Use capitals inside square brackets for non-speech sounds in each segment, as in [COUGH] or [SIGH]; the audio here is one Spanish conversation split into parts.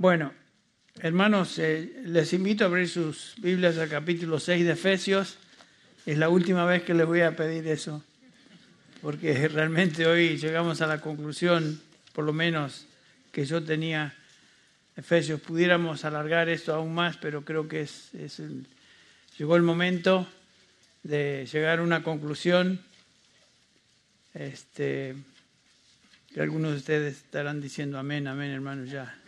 Bueno, hermanos, eh, les invito a abrir sus Biblias al capítulo 6 de Efesios. Es la última vez que les voy a pedir eso, porque [LAUGHS] realmente hoy llegamos a la conclusión, por lo menos que yo tenía, Efesios, pudiéramos alargar esto aún más, pero creo que es, llegó el momento de llegar a una conclusión. Este, que algunos de ustedes estarán diciendo amén, amén, hermanos, ya.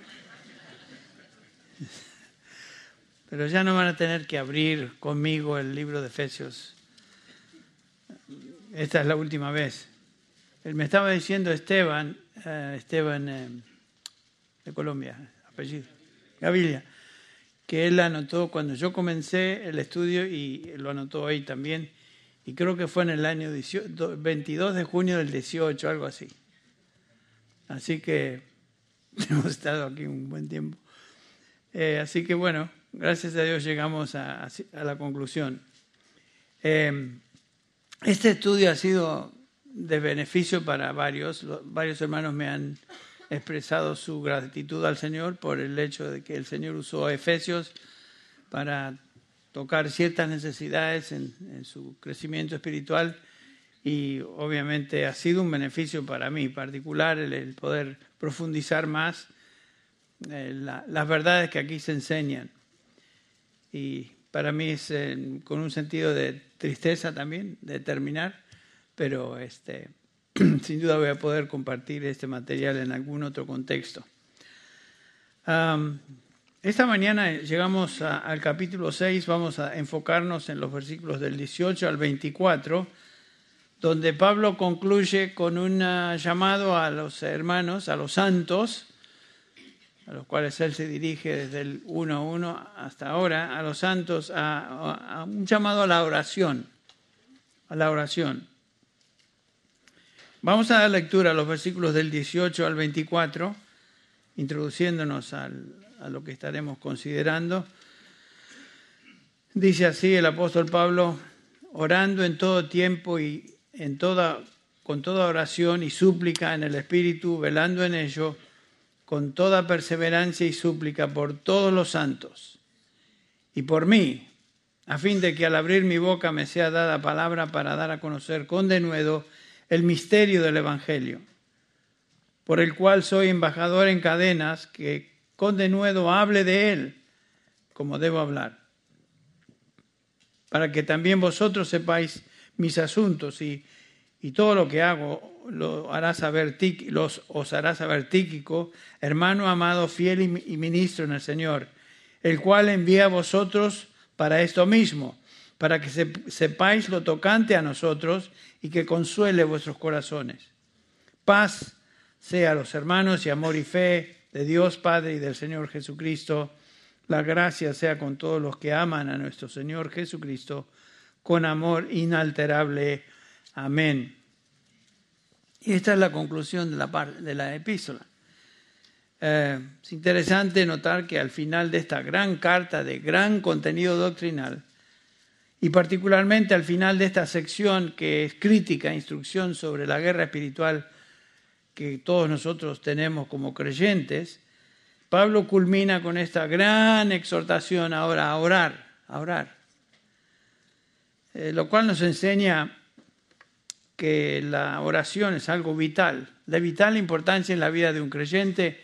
Pero ya no van a tener que abrir conmigo el libro de Efesios. Esta es la última vez. Él me estaba diciendo Esteban, eh, Esteban eh, de Colombia, apellido, Gavilia, que él anotó cuando yo comencé el estudio y lo anotó ahí también, y creo que fue en el año 22 de junio del 18, algo así. Así que [LAUGHS] hemos estado aquí un buen tiempo. Eh, así que bueno, gracias a Dios llegamos a, la conclusión. Eh, este estudio ha sido de beneficio para varios. varios hermanos me han expresado su gratitud al Señor por el hecho de que el Señor usó Efesios para tocar ciertas necesidades en, su crecimiento espiritual y obviamente ha sido un beneficio para mí particular el poder profundizar más eh, las verdades que aquí se enseñan. Y para mí es con un sentido de tristeza también de terminar, pero este, [CLEARS THROAT] sin duda voy a poder compartir este material en algún otro contexto. esta mañana llegamos al capítulo 6, vamos a enfocarnos en los versículos del 18 al 24, donde Pablo concluye con un llamado a los hermanos, a los santos, a los cuales él se dirige desde el 1 hasta ahora, a los santos, a, un llamado a la oración, a la oración. Vamos a dar lectura a los versículos del 18 al 24, introduciéndonos a lo que estaremos considerando. Dice así el apóstol Pablo, orando en todo tiempo y en toda, con toda oración y súplica en el Espíritu, velando en ello con toda perseverancia y súplica por todos los santos y por mí, a fin de que al abrir mi boca me sea dada palabra para dar a conocer con denuedo el misterio del Evangelio, por el cual soy embajador en cadenas, que con denuedo hable de él como debo hablar, para que también vosotros sepáis mis asuntos y, y todo lo que hago lo hará saber, los, os hará saber Tíquico, hermano amado, fiel y, ministro en el Señor, el cual envía a vosotros para esto mismo, para que sepáis lo tocante a nosotros y que consuele vuestros corazones. Paz sea a los hermanos y amor y fe de Dios Padre y del Señor Jesucristo. La gracia sea con todos los que aman a nuestro Señor Jesucristo con amor inalterable. Amén. Y esta es la conclusión de la, de la epístola. Eh, es interesante notar que al final de esta gran carta de gran contenido doctrinal, y particularmente al final de esta sección que es crítica, instrucción sobre la guerra espiritual que todos nosotros tenemos como creyentes, Pablo culmina con esta gran exhortación ahora a orar, a orar, eh, lo cual nos enseña que la oración es algo vital, de vital importancia en la vida de un creyente,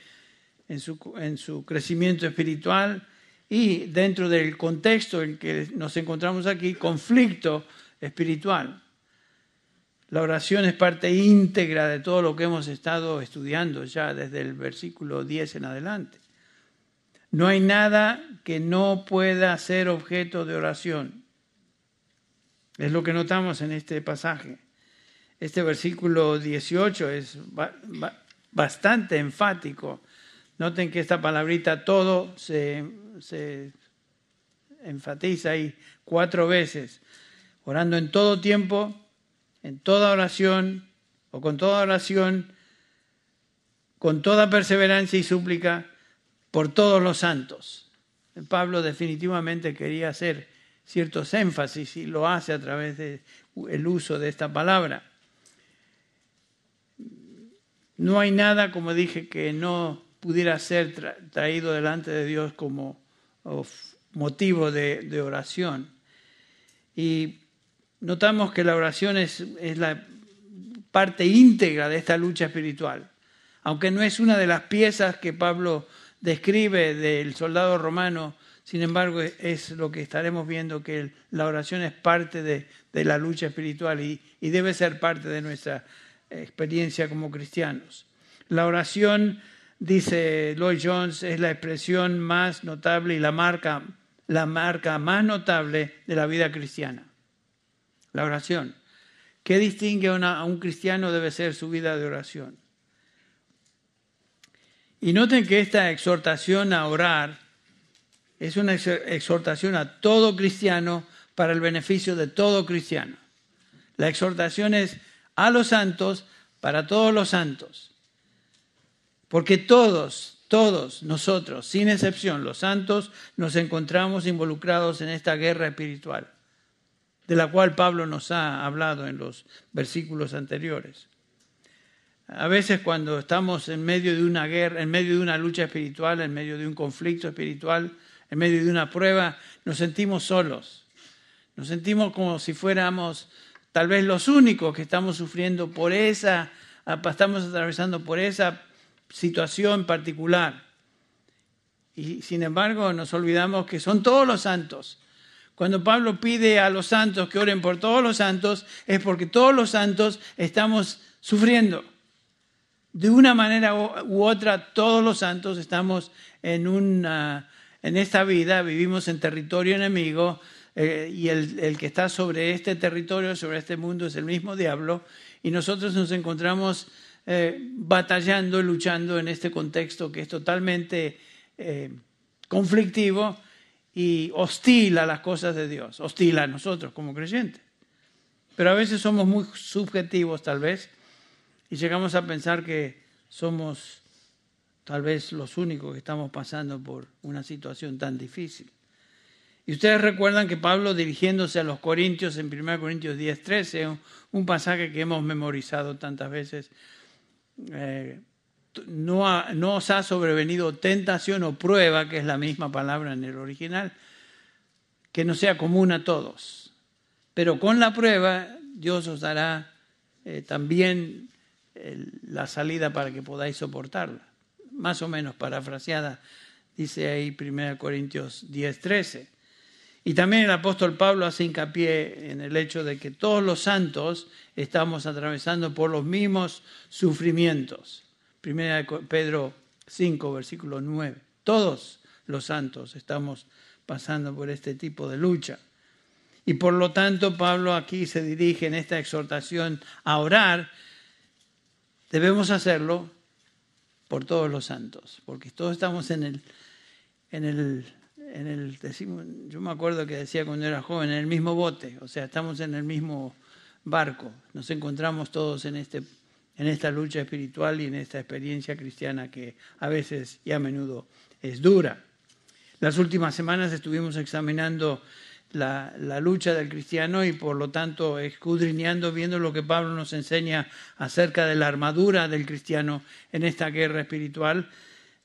en su, en su crecimiento espiritual y dentro del contexto en que nos encontramos aquí, conflicto espiritual. La oración es parte íntegra de todo lo que hemos estado estudiando ya desde el versículo 10 en adelante. No hay nada que no pueda ser objeto de oración. Es lo que notamos en este pasaje. Este versículo 18 es bastante enfático. Noten que esta palabrita todo se, enfatiza ahí cuatro veces. Orando en todo tiempo, en toda oración o con toda oración, con toda perseverancia y súplica por todos los santos. Pablo definitivamente quería hacer ciertos énfasis y lo hace a través del uso de esta palabra. No hay nada, como dije, que no pudiera ser traído delante de Dios como motivo de, oración. Y notamos que la oración es, la parte íntegra de esta lucha espiritual. Aunque no es una de las piezas que Pablo describe del soldado romano, sin embargo es lo que estaremos viendo, que la oración es parte de, la lucha espiritual y, debe ser parte de nuestra experiencia como cristianos. La oración, dice Lloyd Jones, es la expresión más notable y la marca, la marca más notable de la vida cristiana. La oración. ¿Qué distingue a un cristiano debe ser su vida de oración? Y noten que esta exhortación a orar es una exhortación a todo cristiano para el beneficio de todo cristiano. La exhortación es a los santos para todos los santos. Porque todos, todos nosotros, sin excepción, los santos, nos encontramos involucrados en esta guerra espiritual, de la cual Pablo nos ha hablado en los versículos anteriores. A veces cuando estamos en medio de una guerra, en medio de una lucha espiritual, en medio de un conflicto espiritual, en medio de una prueba, nos sentimos solos. Nos sentimos como si fuéramos tal vez los únicos que estamos sufriendo por esa, estamos atravesando por esa situación particular. Y sin embargo nos olvidamos que son todos los santos. Cuando Pablo pide a los santos que oren por todos los santos, es porque todos los santos estamos sufriendo. De una manera u otra, todos los santos estamos en en esta vida vivimos en territorio enemigo eh, y el, que está sobre este territorio, sobre este mundo, es el mismo diablo y nosotros nos encontramos eh, batallando, luchando en este contexto que es totalmente eh, conflictivo y hostil a las cosas de Dios, hostil a nosotros como creyentes. Pero a veces somos muy subjetivos tal vez y llegamos a pensar que somos tal vez los únicos que estamos pasando por una situación tan difícil. Y ustedes recuerdan que Pablo dirigiéndose a los Corintios en 1 Corintios 10, 13, un pasaje que hemos memorizado tantas veces, eh, no, os ha sobrevenido tentación o prueba, que es la misma palabra en el original, que no sea común a todos. Pero con la prueba Dios os dará eh, también la salida para que podáis soportarla más o menos parafraseada, dice ahí 1 Corintios 10, 13. Y también el apóstol Pablo hace hincapié en el hecho de que todos los santos estamos atravesando por los mismos sufrimientos. 1 Pedro 5, versículo 9. Todos los santos estamos pasando por este tipo de lucha. Y por lo tanto Pablo aquí se dirige en esta exhortación a orar. Debemos hacerlo por todos los santos, porque todos estamos en el, en el, en el yo me acuerdo que decía cuando era joven, en el mismo bote, o sea, estamos en el mismo barco, nos encontramos todos en, este, en esta lucha espiritual y en esta experiencia cristiana que a veces y a menudo es dura. Las últimas semanas estuvimos examinando la, lucha del cristiano y por lo tanto escudriñando, viendo lo que Pablo nos enseña acerca de la armadura del cristiano en esta guerra espiritual.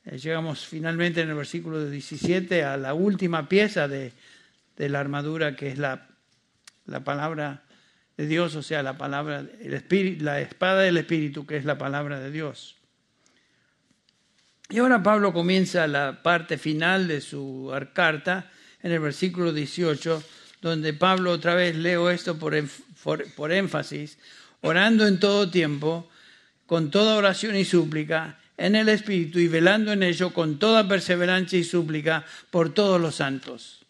Eh, llegamos finalmente en el versículo 17 a la última pieza de, la armadura que es la, la, palabra de Dios, o sea, la palabra, el espíritu, la espada del espíritu que es la palabra de Dios. Y ahora Pablo comienza la parte final de su carta en el versículo 18, donde Pablo otra vez leo esto por, por énfasis, orando en todo tiempo, con toda oración y súplica, en el Espíritu y velando en ello con toda perseverancia y súplica por todos los santos.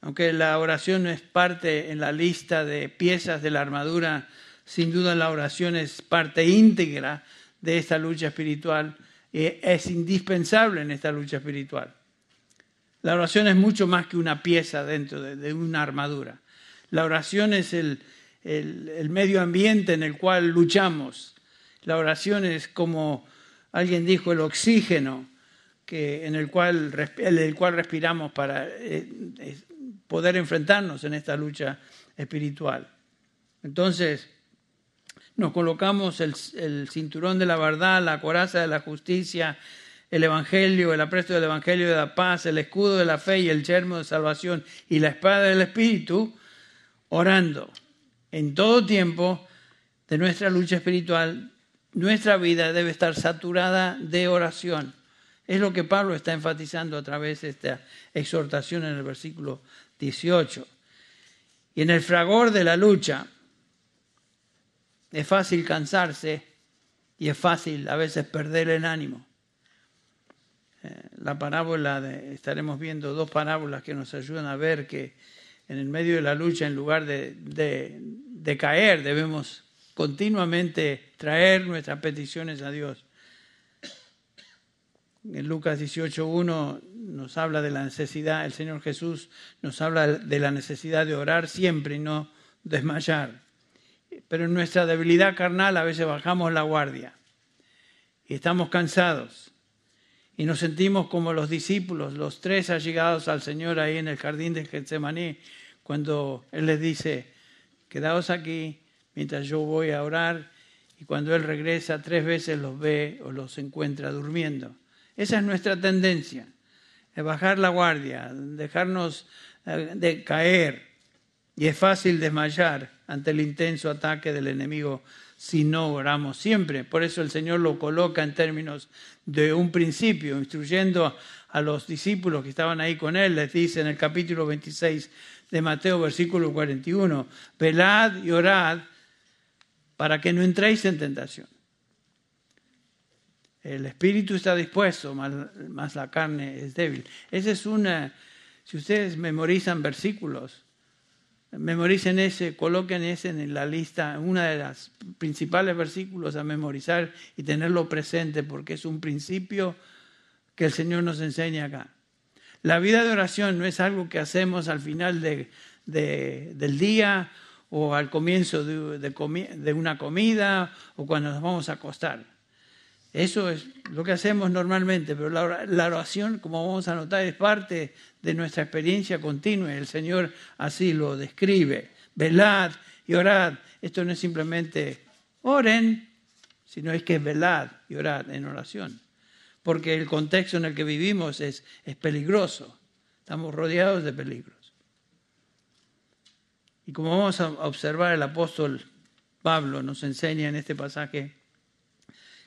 Aunque la oración no es parte en la lista de piezas de la armadura, sin duda la oración es parte íntegra de esta lucha espiritual y es indispensable en esta lucha espiritual. La oración es mucho más que una pieza dentro de, una armadura. La oración es el, medio ambiente en el cual luchamos. La oración es como alguien dijo, el oxígeno que, en el, cual, el cual respiramos para eh, poder enfrentarnos en esta lucha espiritual. Entonces, nos colocamos el, el, cinturón de la verdad, la coraza de la justicia, el evangelio, el apresto del evangelio de la paz, el escudo de la fe y el yermo de salvación y la espada del espíritu, orando en todo tiempo de nuestra lucha espiritual, nuestra vida debe estar saturada de oración. Es lo que Pablo está enfatizando a través de esta exhortación en el versículo 18. Y en el fragor de la lucha es fácil cansarse y es fácil a veces perder el ánimo. Eh, la parábola de, estaremos viendo dos parábolas que nos ayudan a ver que en el medio de la lucha, en lugar de, de caer, debemos continuamente traer nuestras peticiones a Dios. En Lucas 18.1 nos habla de la necesidad, el Señor Jesús nos habla de la necesidad de orar siempre y no desmayar. Pero en nuestra debilidad carnal a veces bajamos la guardia y estamos cansados y nos sentimos como los discípulos, los tres allegados al Señor ahí en el jardín de Getsemaní, cuando Él les dice, quedaos aquí, mientras yo voy a orar y cuando Él regresa tres veces los ve o los encuentra durmiendo. Esa es nuestra tendencia, es bajar la guardia, dejarnos eh, de caer y es fácil desmayar ante el intenso ataque del enemigo si no oramos siempre. Por eso el Señor lo coloca en términos de un principio, instruyendo a los discípulos que estaban ahí con él, les dice en el capítulo 26 de Mateo, versículo 41, velad y orad para que no entréis en tentación. El espíritu está dispuesto, más, la carne es débil. Esa es una, si ustedes memorizan versículos, memoricen ese, coloquen ese en la lista, una de las principales versículos a memorizar y tenerlo presente, porque es un principio que el Señor nos enseña acá. La vida de oración no es algo que hacemos al final de, del día o al comienzo de, una comida o cuando nos vamos a acostar. Eso es lo que hacemos normalmente, pero la oración, como vamos a notar, es parte de nuestra experiencia continua. El Señor así lo describe. Velad y orad. Esto no es simplemente oren, sino es que es velad y orad en oración. Porque el contexto en el que vivimos es, es peligroso. Estamos rodeados de peligro. Y como vamos a observar, el apóstol Pablo nos enseña en este pasaje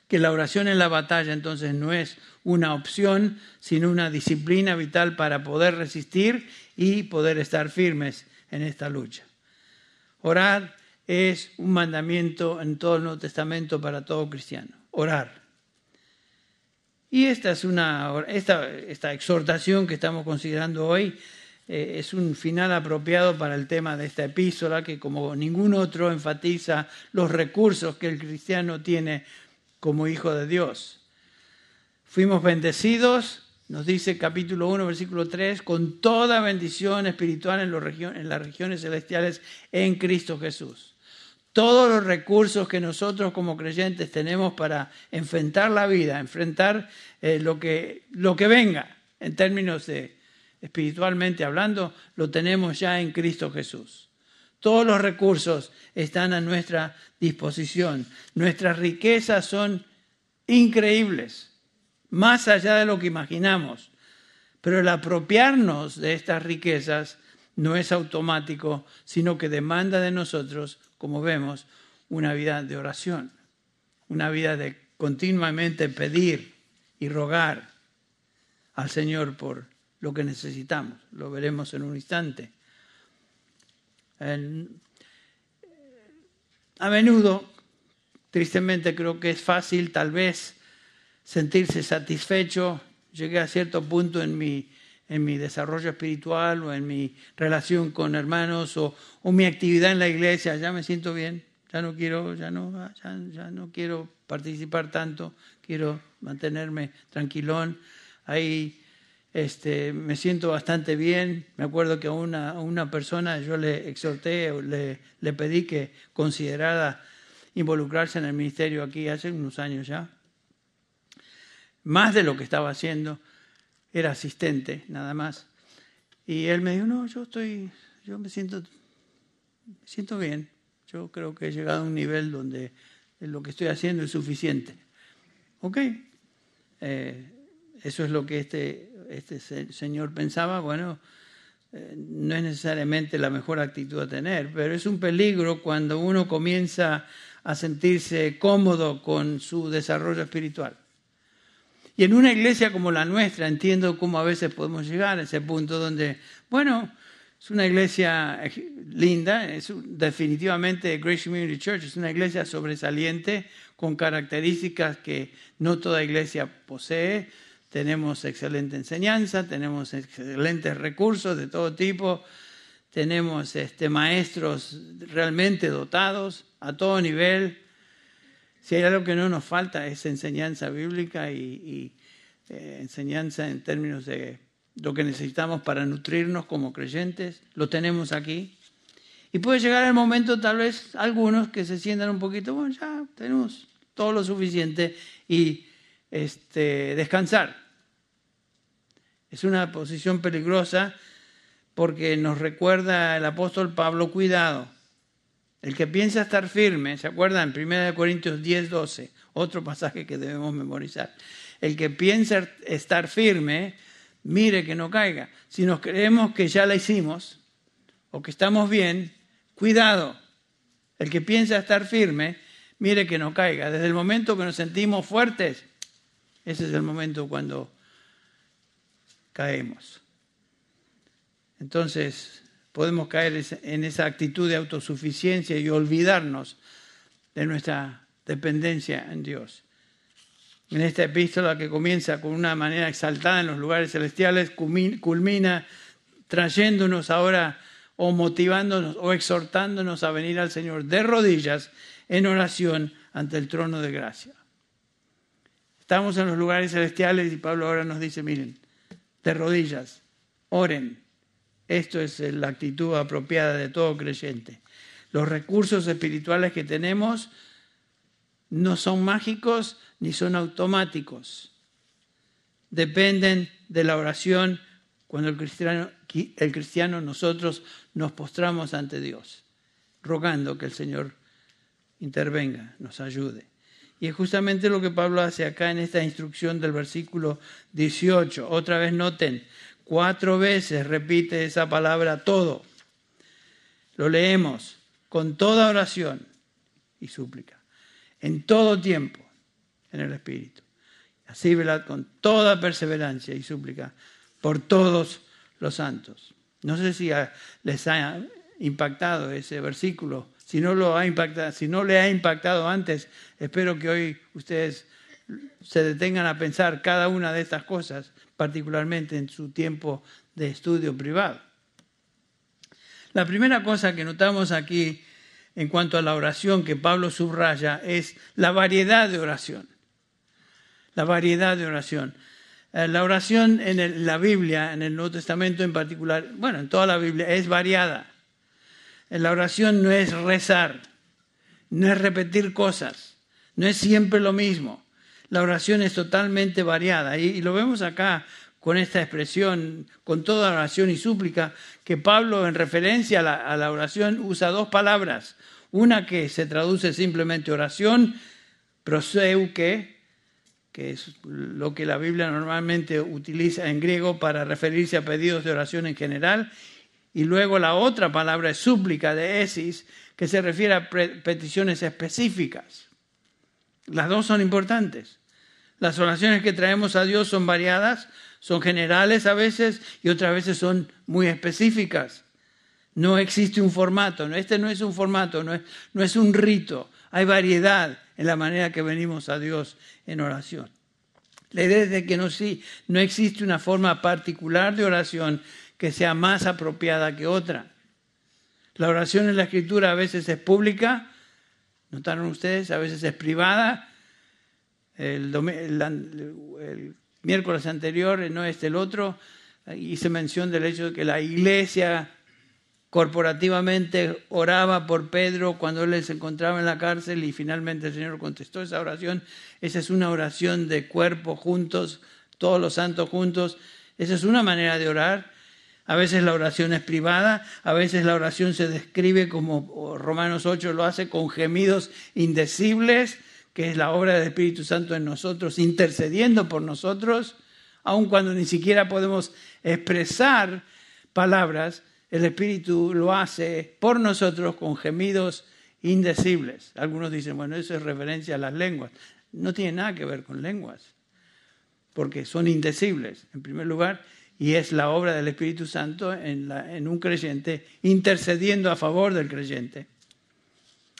que la oración en la batalla entonces no es una opción, sino una disciplina vital para poder resistir y poder estar firmes en esta lucha. Orar es un mandamiento en todo el Nuevo Testamento para todo cristiano. Orar. Y esta es una esta, esta exhortación que estamos considerando hoy eh, es un final apropiado para el tema de esta epístola que como ningún otro enfatiza los recursos que el cristiano tiene como hijo de Dios. Fuimos bendecidos, nos dice capítulo 1, versículo 3, con toda bendición espiritual en, en las regiones celestiales en Cristo Jesús. Todos los recursos que nosotros como creyentes tenemos para enfrentar la vida, enfrentar eh, lo, que, lo que venga en términos de espiritualmente hablando, lo tenemos ya en Cristo Jesús. Todos los recursos están a nuestra disposición. Nuestras riquezas son increíbles, más allá de lo que imaginamos. Pero el apropiarnos de estas riquezas no es automático, sino que demanda de nosotros, como vemos, una vida de oración, una vida de continuamente pedir y rogar al Señor por lo que necesitamos. Lo veremos en un instante. a menudo, tristemente creo que es fácil tal vez sentirse satisfecho. Llegué a cierto punto en mi, en mi desarrollo espiritual o en mi relación con hermanos o, o, mi actividad en la iglesia. Ya me siento bien, ya no quiero, ya no, ya, no quiero participar tanto, quiero mantenerme tranquilón. Ahí este, me siento bastante bien. Me acuerdo que a una, una persona yo le exhorté, le, le pedí que considerara involucrarse en el ministerio aquí hace unos años ya. Más de lo que estaba haciendo, era asistente nada más. Y él me dijo, no, yo estoy, yo me siento, me siento bien, Yo creo que he llegado a un nivel donde lo que estoy haciendo es suficiente. ¿Ok? Eh, eso es lo que este, este señor pensaba. Bueno, eh, no es necesariamente la mejor actitud a tener, pero es un peligro cuando uno comienza a sentirse cómodo con su desarrollo espiritual. Y en una iglesia como la nuestra entiendo cómo a veces podemos llegar a ese punto donde, bueno, es una iglesia linda, es definitivamente Grace Community Church, es una iglesia sobresaliente con características que no toda iglesia posee. Tenemos excelente enseñanza, tenemos excelentes recursos de todo tipo, tenemos este, maestros realmente dotados a todo nivel si hay algo que no nos falta es enseñanza bíblica y, eh, enseñanza en términos de lo que necesitamos para nutrirnos como creyentes, lo tenemos aquí. Y puede llegar el momento, tal vez, algunos que se sientan un poquito, bueno, ya tenemos todo lo suficiente y este, descansar. Es una posición peligrosa porque nos recuerda el apóstol Pablo, cuidado, el que piensa estar firme, ¿se acuerdan? 1 Corintios 10, 12, otro pasaje que debemos memorizar. El que piensa estar firme, mire que no caiga. Si nos creemos que ya la hicimos o que estamos bien, cuidado. El que piensa estar firme, mire que no caiga. Desde el momento que nos sentimos fuertes, ese es el momento cuando caemos. Entonces, podemos caer en esa actitud de autosuficiencia y olvidarnos de nuestra dependencia en Dios. En esta epístola que comienza con una manera exaltada en los lugares celestiales, culmina trayéndonos ahora o motivándonos o exhortándonos a venir al Señor de rodillas en oración ante el trono de gracia. Estamos en los lugares celestiales y Pablo ahora nos dice, miren, de rodillas, oren, esto es la actitud apropiada de todo creyente. Los recursos espirituales que tenemos no son mágicos ni son automáticos. Dependen de la oración cuando el cristiano, el cristiano nosotros nos postramos ante Dios, rogando que el Señor intervenga, nos ayude. Y es justamente lo que Pablo hace acá en esta instrucción del versículo 18. Otra vez noten, Cuatro veces repite esa palabra todo. Lo leemos con toda oración y súplica, en todo tiempo en el Espíritu. Así, ¿verdad? Con toda perseverancia y súplica por todos los santos. No sé si les ha impactado ese versículo. Si no, lo ha impactado, si no le ha impactado antes, espero que hoy ustedes se detengan a pensar cada una de estas cosas particularmente en su tiempo de estudio privado. La primera cosa que notamos aquí en cuanto a la oración que Pablo subraya es la variedad de oración. La variedad de oración. Eh, la oración en la Biblia, en el Nuevo Testamento en particular, bueno, en toda la Biblia, es variada. La oración no es rezar, no es repetir cosas, no es siempre lo mismo la oración es totalmente variada. Y, lo vemos acá con esta expresión, con toda oración y súplica, que Pablo en referencia a la, oración usa dos palabras. Una que se traduce simplemente oración, proseuke, que es lo que la Biblia normalmente utiliza en griego para referirse a pedidos de oración en general, y luego la otra palabra es súplica de esis, que se refiere a peticiones específicas. Las dos son importantes. Las oraciones que traemos a Dios son variadas, son generales a veces y otras veces son muy específicas. No existe un formato, este no es un formato, no es, no es un rito, hay variedad en la manera que venimos a Dios en oración. La idea es de que no, sí, no existe una forma particular de oración que sea más apropiada que otra. La oración en la escritura a veces es pública, notaron ustedes, a veces es privada el, miércoles anterior, no este el otro, hice mención del hecho de que la iglesia corporativamente oraba por Pedro cuando él se encontraba en la cárcel y finalmente el Señor contestó esa oración. Esa es una oración de cuerpo juntos, todos los santos juntos. Esa es una manera de orar. A veces la oración es privada, a veces la oración se describe como Romanos 8 lo hace con gemidos indecibles, que es la obra del Espíritu Santo en nosotros, intercediendo por nosotros, aun cuando ni siquiera podemos expresar palabras, el Espíritu lo hace por nosotros con gemidos indecibles. Algunos dicen, bueno, eso es referencia a las lenguas. No tiene nada que ver con lenguas, porque son indecibles, en primer lugar, y es la obra del Espíritu Santo en, un creyente intercediendo a favor del creyente.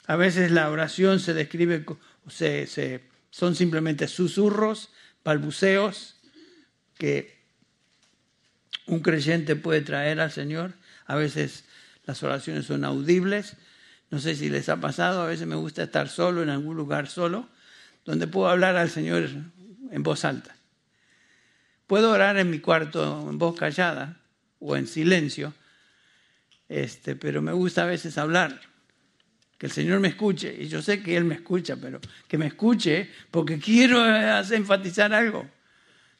A veces la oración se describe, se, son simplemente susurros, balbuceos que un creyente puede traer al Señor. A veces las oraciones son audibles. No sé si les ha pasado, a veces me gusta estar solo en algún lugar solo, donde puedo hablar al Señor en voz alta. Puedo orar en mi cuarto en voz callada o en silencio, este, pero me gusta a veces hablar, que el Señor me escuche, y yo sé que Él me escucha, pero que me escuche porque quiero enfatizar algo.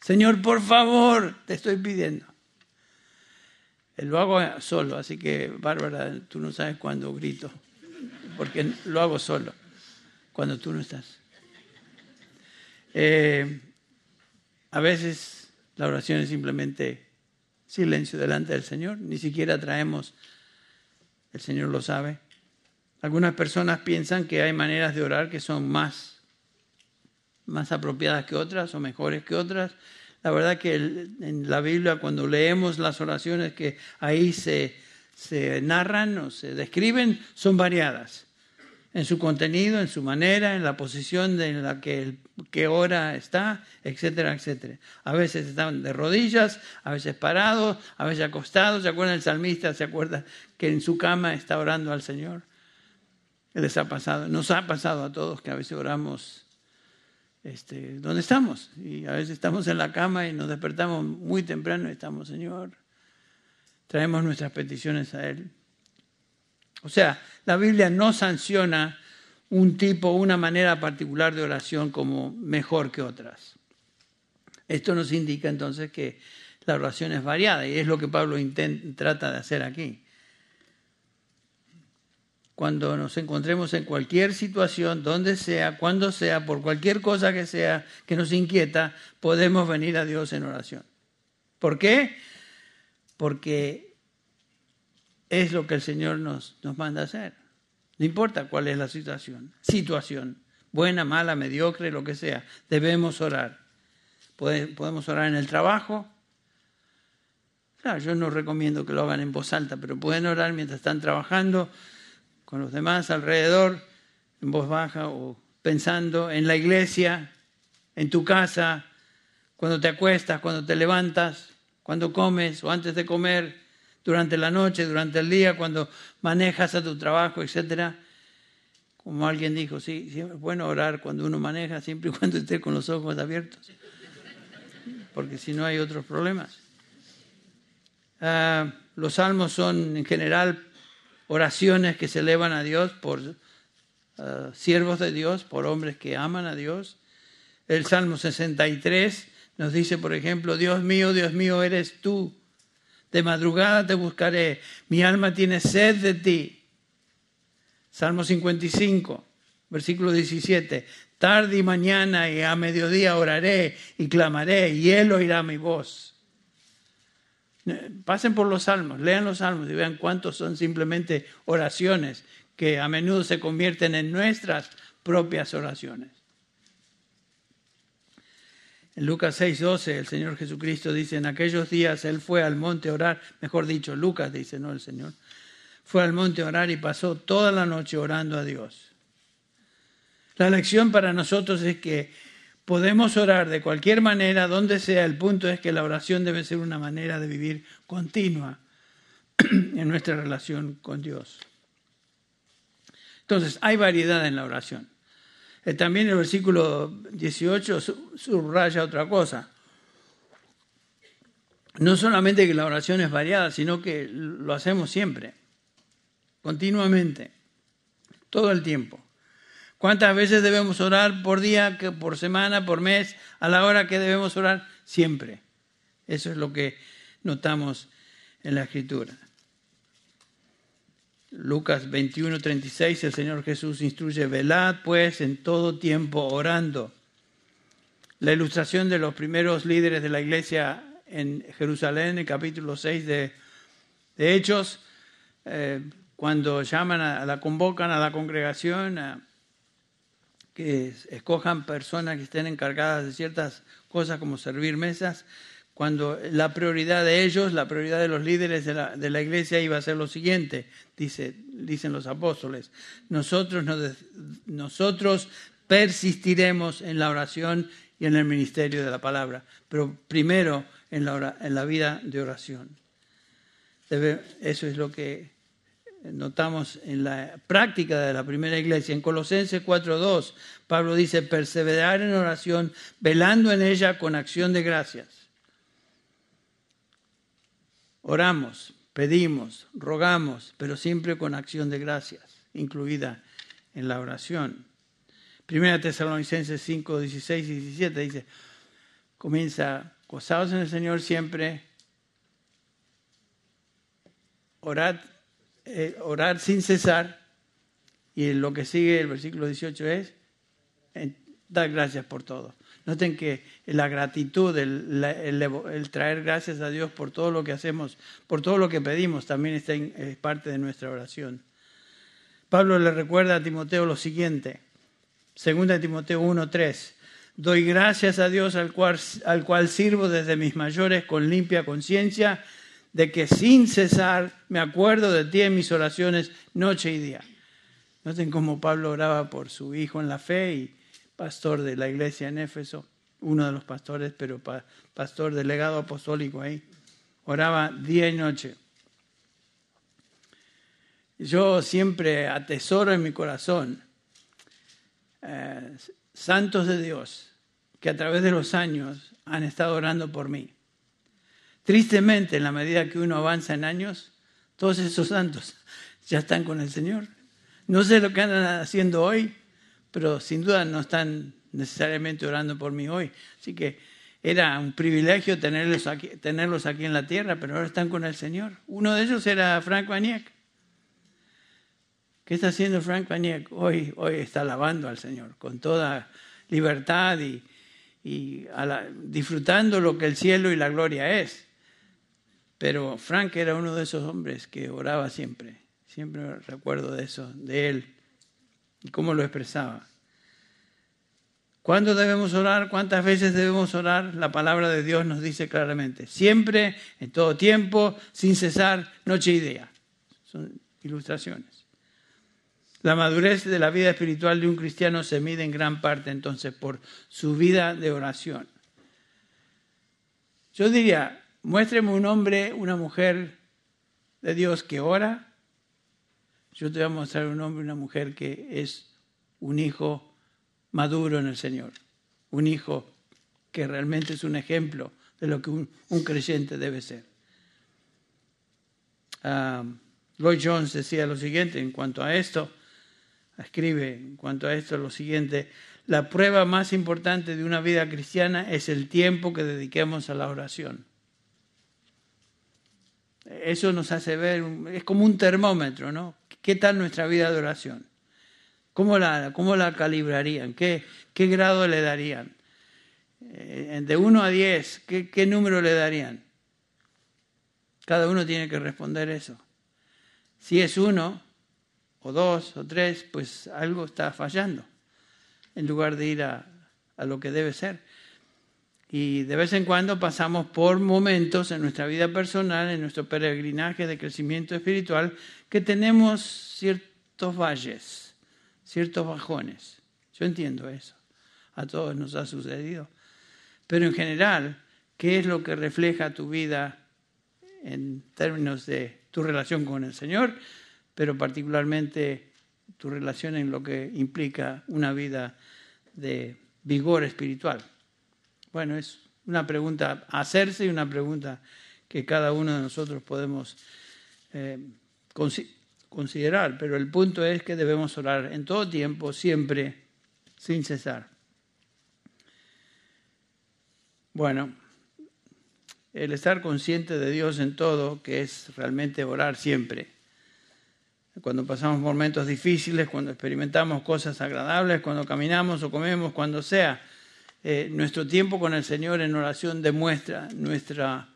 Señor, por favor, te estoy pidiendo. Lo hago solo, así que Bárbara, tú no sabes cuándo grito, porque lo hago solo, cuando tú no estás. Eh, a veces la oración es simplemente silencio delante del Señor. Ni siquiera traemos, el Señor lo sabe. Algunas personas piensan que hay maneras de orar que son más, más apropiadas que otras o mejores que otras. La verdad que en la Biblia cuando leemos las oraciones que ahí se, se narran o se describen, son variadas en su contenido, en su manera, en la posición en la que que hora está, etcétera, etcétera. A veces están de rodillas, a veces parados, a veces acostados. ¿Se acuerdan el salmista? ¿Se acuerda que en su cama está orando al Señor? Les ha pasado, nos ha pasado a todos que a veces oramos este, donde estamos. Y a veces estamos en la cama y nos despertamos muy temprano y estamos, Señor, traemos nuestras peticiones a Él. O sea, la Biblia no sanciona un tipo, una manera particular de oración como mejor que otras. Esto nos indica entonces que la oración es variada y es lo que Pablo trata de hacer aquí. Cuando nos encontremos en cualquier situación, donde sea, cuando sea, por cualquier cosa que sea que nos inquieta, podemos venir a Dios en oración. ¿Por qué? Porque es lo que el Señor nos, nos manda hacer. No importa cuál es la situación, situación, buena, mala, mediocre, lo que sea, debemos orar. Podemos orar en el trabajo. Claro, yo no recomiendo que lo hagan en voz alta, pero pueden orar mientras están trabajando con los demás alrededor, en voz baja o pensando en la iglesia, en tu casa, cuando te acuestas, cuando te levantas, cuando comes o antes de comer durante la noche, durante el día, cuando manejas a tu trabajo, etc. Como alguien dijo, sí, es bueno orar cuando uno maneja, siempre y cuando esté con los ojos abiertos, porque si no hay otros problemas. Ah, los salmos son en general oraciones que se elevan a Dios por ah, siervos de Dios, por hombres que aman a Dios. El Salmo 63 nos dice, por ejemplo, Dios mío, Dios mío, eres tú de madrugada te buscaré, mi alma tiene sed de ti. Salmo 55, versículo 17. Tarde y mañana y a mediodía oraré y clamaré y él oirá mi voz. Pasen por los salmos, lean los salmos y vean cuántos son simplemente oraciones que a menudo se convierten en nuestras propias oraciones. En Lucas 6:12 el Señor Jesucristo dice, en aquellos días Él fue al monte a orar, mejor dicho, Lucas dice, no el Señor, fue al monte a orar y pasó toda la noche orando a Dios. La lección para nosotros es que podemos orar de cualquier manera, donde sea, el punto es que la oración debe ser una manera de vivir continua [CLEARS THROAT] en nuestra relación con Dios. Entonces, hay variedad en la oración. Eh, también el versículo 18 subraya otra cosa. No solamente que la oración es variada, sino que lo hacemos siempre, continuamente, todo el tiempo. ¿Cuántas veces debemos orar por día, por semana, por mes, a la hora que debemos orar? Siempre. Eso es lo que notamos en la Escritura. Lucas 21, 36, el Señor Jesús instruye, velad pues en todo tiempo orando. La ilustración de los primeros líderes de la iglesia en Jerusalén, en capítulo 6 de, Hechos, eh, cuando llaman a, la convocan a la congregación que escojan personas que estén encargadas de ciertas cosas como servir mesas, cuando la prioridad de ellos, la prioridad de los líderes de la, iglesia iba a ser lo siguiente, dice, dicen los apóstoles, nosotros, nosotros persistiremos en la oración y en el ministerio de la palabra, pero primero en la, en la vida de oración. eso es lo que notamos en la práctica de la primera iglesia. En Colosenses 4.2, Pablo dice, perseverar en oración, velando en ella con acción de gracias. Oramos, pedimos, rogamos, pero siempre con acción de gracias, incluida en la oración. Primera Tesalonicenses 5, 16 y 17 dice, comienza, gozados en el Señor siempre, orad eh, orar sin cesar. Y lo que sigue, el versículo 18 es, dar gracias por todo. Noten que la gratitud, el, traer gracias a Dios por todo lo que hacemos, por todo lo que pedimos, también está es parte de nuestra oración. Pablo le recuerda a Timoteo lo siguiente, 2 Timoteo 1.3, doy gracias a Dios al cual, al cual sirvo desde mis mayores con limpia conciencia, de que sin cesar me acuerdo de ti en mis oraciones noche y día. Noten cómo Pablo oraba por su hijo en la fe y pastor de la iglesia en Éfeso, uno de los pastores, pero pastor delegado apostólico ahí. Oraba día y noche. Yo siempre atesoro en mi corazón eh, santos de Dios que a través de los años han estado orando por mí. Tristemente, en la medida que uno avanza en años, todos esos santos [LAUGHS] ya están con el Señor. No sé lo que andan haciendo hoy, pero sin duda no están necesariamente orando por mí hoy. Así que era un privilegio tenerlos aquí, tenerlos aquí en la tierra, pero ahora están con el Señor. Uno de ellos era Frank Baniek. ¿Qué está haciendo Frank Baniek? Hoy, hoy está alabando al Señor con toda libertad y, disfrutando lo que el cielo y la gloria es. Pero Frank era uno de esos hombres que oraba siempre. Siempre recuerdo de eso, de él y cómo lo expresaba. ¿Cuándo debemos orar? ¿Cuántas veces debemos orar? La palabra de Dios nos dice claramente. Siempre, en todo tiempo, sin cesar, noche y día. Son ilustraciones. La madurez de la vida espiritual de un cristiano se mide en gran parte entonces por su vida de oración. Yo diría, muéstreme un hombre, una mujer de Dios que ora. Yo te voy a mostrar un hombre, una mujer que es un hijo maduro en el Señor. Un hijo que realmente es un ejemplo de lo que un, creyente debe ser. Ah, Lloyd Jones decía lo siguiente en cuanto a esto, escribe en cuanto a esto lo siguiente, la prueba más importante de una vida cristiana es el tiempo que dediquemos a la oración. Eso nos hace ver, es como un termómetro, ¿no? ¿Qué tal nuestra vida de oración? ¿Cómo la, cómo la calibrarían? ¿Qué, ¿Qué grado le darían? Eh, de 1 a 10, ¿qué, ¿qué número le darían? Cada uno tiene que responder eso. Si es uno, o dos, o tres, pues algo está fallando, en lugar de ir a, a lo que debe ser. Y de vez en cuando pasamos por momentos en nuestra vida personal, en nuestro peregrinaje de crecimiento espiritual, que tenemos ciertos valles, ciertos bajones. Yo entiendo eso. A todos nos ha sucedido. Pero en general, ¿qué es lo que refleja tu vida en términos de tu relación con el Señor, pero particularmente tu relación en lo que implica una vida de vigor espiritual? Bueno, es una pregunta a hacerse y una pregunta que cada uno de nosotros podemos eh, considerar, pero el punto es que debemos orar en todo tiempo, siempre, sin cesar. Bueno, el estar consciente de Dios en todo, que es realmente orar siempre. Cuando pasamos momentos difíciles, cuando experimentamos cosas agradables, cuando caminamos o comemos, cuando sea, eh, nuestro tiempo con el Señor en oración demuestra nuestra,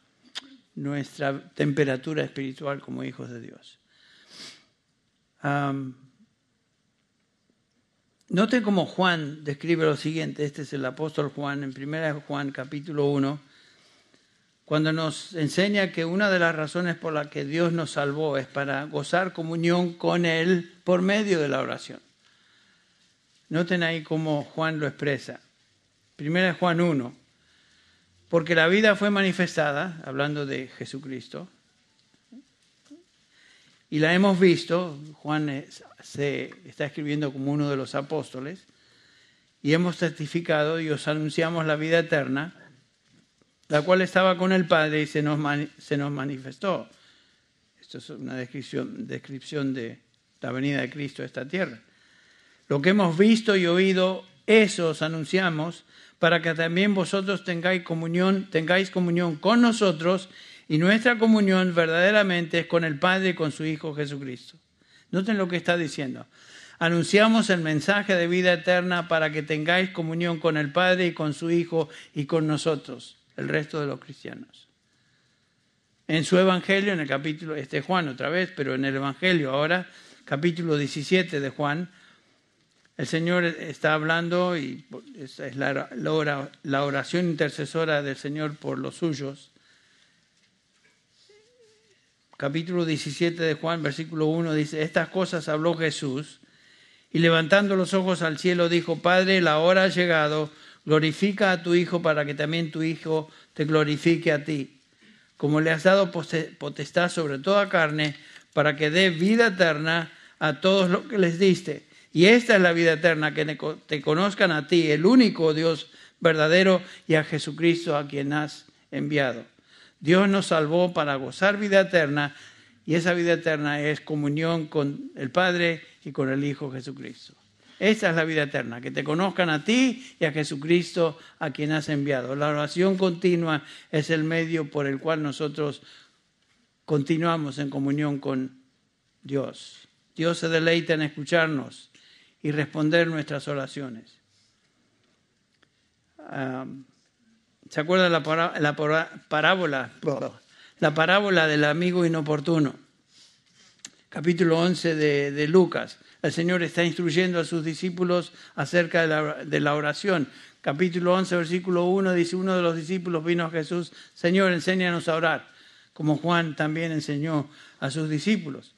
nuestra temperatura espiritual como hijos de Dios. note cómo Juan describe lo siguiente, este es el apóstol Juan en 1 Juan capítulo 1, cuando nos enseña que una de las razones por las que Dios nos salvó es para gozar comunión con Él por medio de la oración. Noten ahí cómo Juan lo expresa. Primera Juan 1. Porque la vida fue manifestada, hablando de Jesucristo, y la hemos visto, Juan se está escribiendo como uno de los apóstoles, y hemos testificado y os anunciamos la vida eterna, la cual estaba con el Padre y se nos, manifestó. Esto es una descripción, descripción de la venida de Cristo a esta tierra. Lo que hemos visto y oído, eso os anunciamos para que también vosotros tengáis comunión, tengáis comunión con nosotros y nuestra comunión verdaderamente es con el Padre y con su Hijo Jesucristo. Noten lo que está diciendo. Anunciamos el mensaje de vida eterna para que tengáis comunión con el Padre y con su Hijo y con nosotros, el resto de los cristianos. En su Evangelio, en el capítulo, este Juan otra vez, pero en el Evangelio ahora, capítulo 17 de Juan, el Señor está hablando y es la, oración intercesora del Señor por los suyos. Capítulo 17 de Juan, versículo 1 dice, estas cosas habló Jesús y levantando los ojos al cielo dijo, Padre, la hora ha llegado, glorifica a tu Hijo para que también tu Hijo te glorifique a ti, como le has dado potestad sobre toda carne, para que dé vida eterna a todos los que les diste. Y esta es la vida eterna, que te conozcan a ti, el único Dios verdadero, y a Jesucristo a quien has enviado. Dios nos salvó para gozar vida eterna, y esa vida eterna es comunión con el Padre y con el Hijo Jesucristo. Esta es la vida eterna, que te conozcan a ti y a Jesucristo a quien has enviado. La oración continua es el medio por el cual nosotros continuamos en comunión con Dios. Dios se deleita en escucharnos y responder nuestras oraciones. ¿Se acuerdan la, la parábola? La parábola del amigo inoportuno. Capítulo 11 de, Lucas. El Señor está instruyendo a sus discípulos acerca de la, de la oración. Capítulo 11, versículo 1 dice, uno de los discípulos vino a Jesús, Señor, enséñanos a orar, como Juan también enseñó a sus discípulos.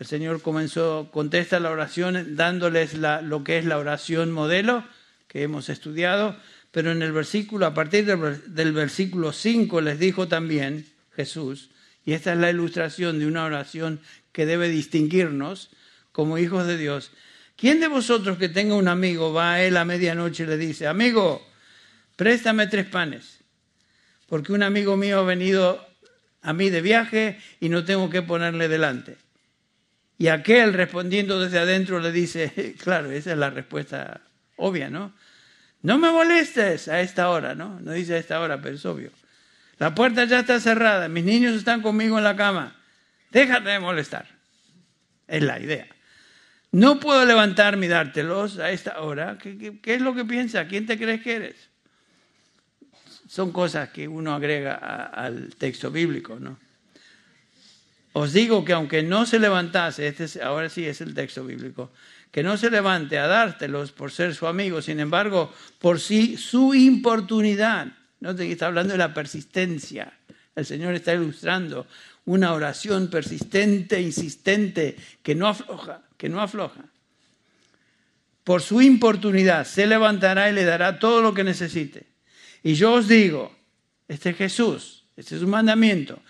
El Señor comenzó, contesta la oración dándoles lo que es la oración modelo que hemos estudiado, pero en el versículo, a partir del, versículo 5 les dijo también Jesús, y esta es la ilustración de una oración que debe distinguirnos como hijos de Dios. ¿Quién de vosotros que tenga un amigo va a él a medianoche y le dice, amigo, préstame tres panes, porque un amigo mío ha venido a mí de viaje y no tengo que ponerle delante? Y aquel respondiendo desde adentro le dice, [LAUGHS] claro, esa es la respuesta obvia, ¿no? No me molestes a esta hora, ¿no? No dice a esta hora, pero es obvio. La puerta ya está cerrada, mis niños están conmigo en la cama. Déjate de molestar. Es la idea. No puedo levantarme y dártelos a esta hora. ¿Qué, es lo que piensa? ¿Quién te crees que eres? Son cosas que uno agrega al texto bíblico, ¿no? Os digo que aunque no se levantase, este ahora sí es el texto bíblico, que no se levante a dártelos por ser su amigo, sin embargo, por sí su importunidad. No te está hablando de la persistencia. El Señor está ilustrando una oración persistente, insistente, que no afloja, que no afloja. Por su importunidad se levantará y le dará todo lo que necesite. Y yo os digo, este es Jesús, este es un mandamiento,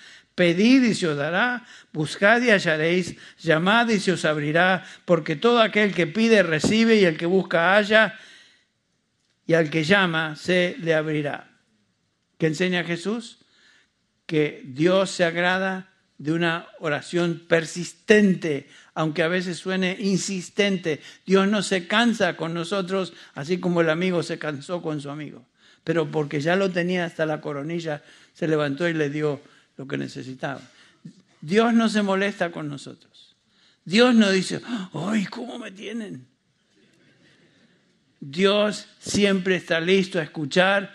Pedid y se os dará, buscad y hallaréis, llamad y se os abrirá, porque todo aquel que pide recibe y el que busca halla, y al que llama se le abrirá. ¿Qué enseña Jesús? Que Dios se agrada de una oración persistente, aunque a veces suene insistente. Dios no se cansa con nosotros, así como el amigo se cansó con su amigo. pero porque ya lo tenía hasta la coronilla, se levantó y le dio lo que necesitaba. Dios no se molesta con nosotros. Dios no dice, ¡ay, cómo me tienen! Dios siempre está listo a escuchar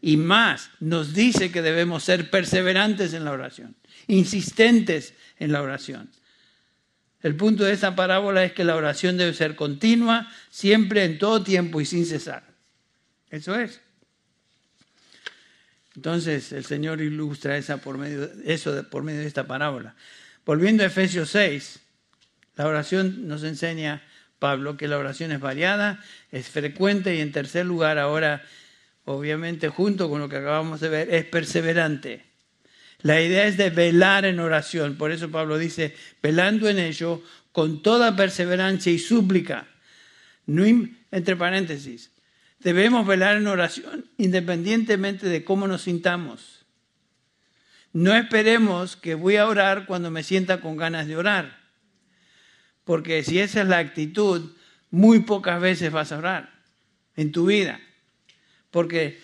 y más nos dice que debemos ser perseverantes en la oración, insistentes en la oración. El punto de esta parábola es que la oración debe ser continua, siempre, en todo tiempo y sin cesar. Eso es. Entonces el Señor ilustra eso por medio de esta parábola. Volviendo a Efesios 6, la oración nos enseña Pablo que la oración es variada, es frecuente y en tercer lugar ahora, obviamente junto con lo que acabamos de ver, es perseverante. La idea es de velar en oración, por eso Pablo dice, velando en ello con toda perseverancia y súplica. No, entre paréntesis, debemos velar en oración independientemente de cómo nos sintamos. No esperemos que voy a orar cuando me sienta con ganas de orar, porque si esa es la actitud, muy pocas veces vas a orar en tu vida, porque